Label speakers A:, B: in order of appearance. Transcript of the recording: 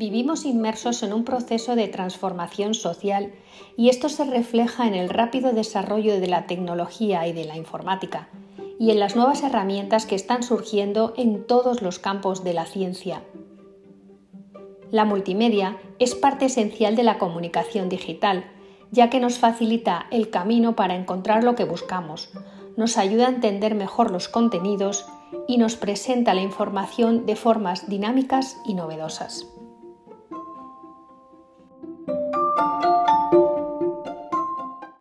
A: Vivimos inmersos en un proceso de transformación social y esto se refleja en el rápido desarrollo de la tecnología y de la informática y en las nuevas herramientas que están surgiendo en todos los campos de la ciencia. La multimedia es parte esencial de la comunicación digital, ya que nos facilita el camino para encontrar lo que buscamos, nos ayuda a entender mejor los contenidos y nos presenta la información de formas dinámicas y novedosas.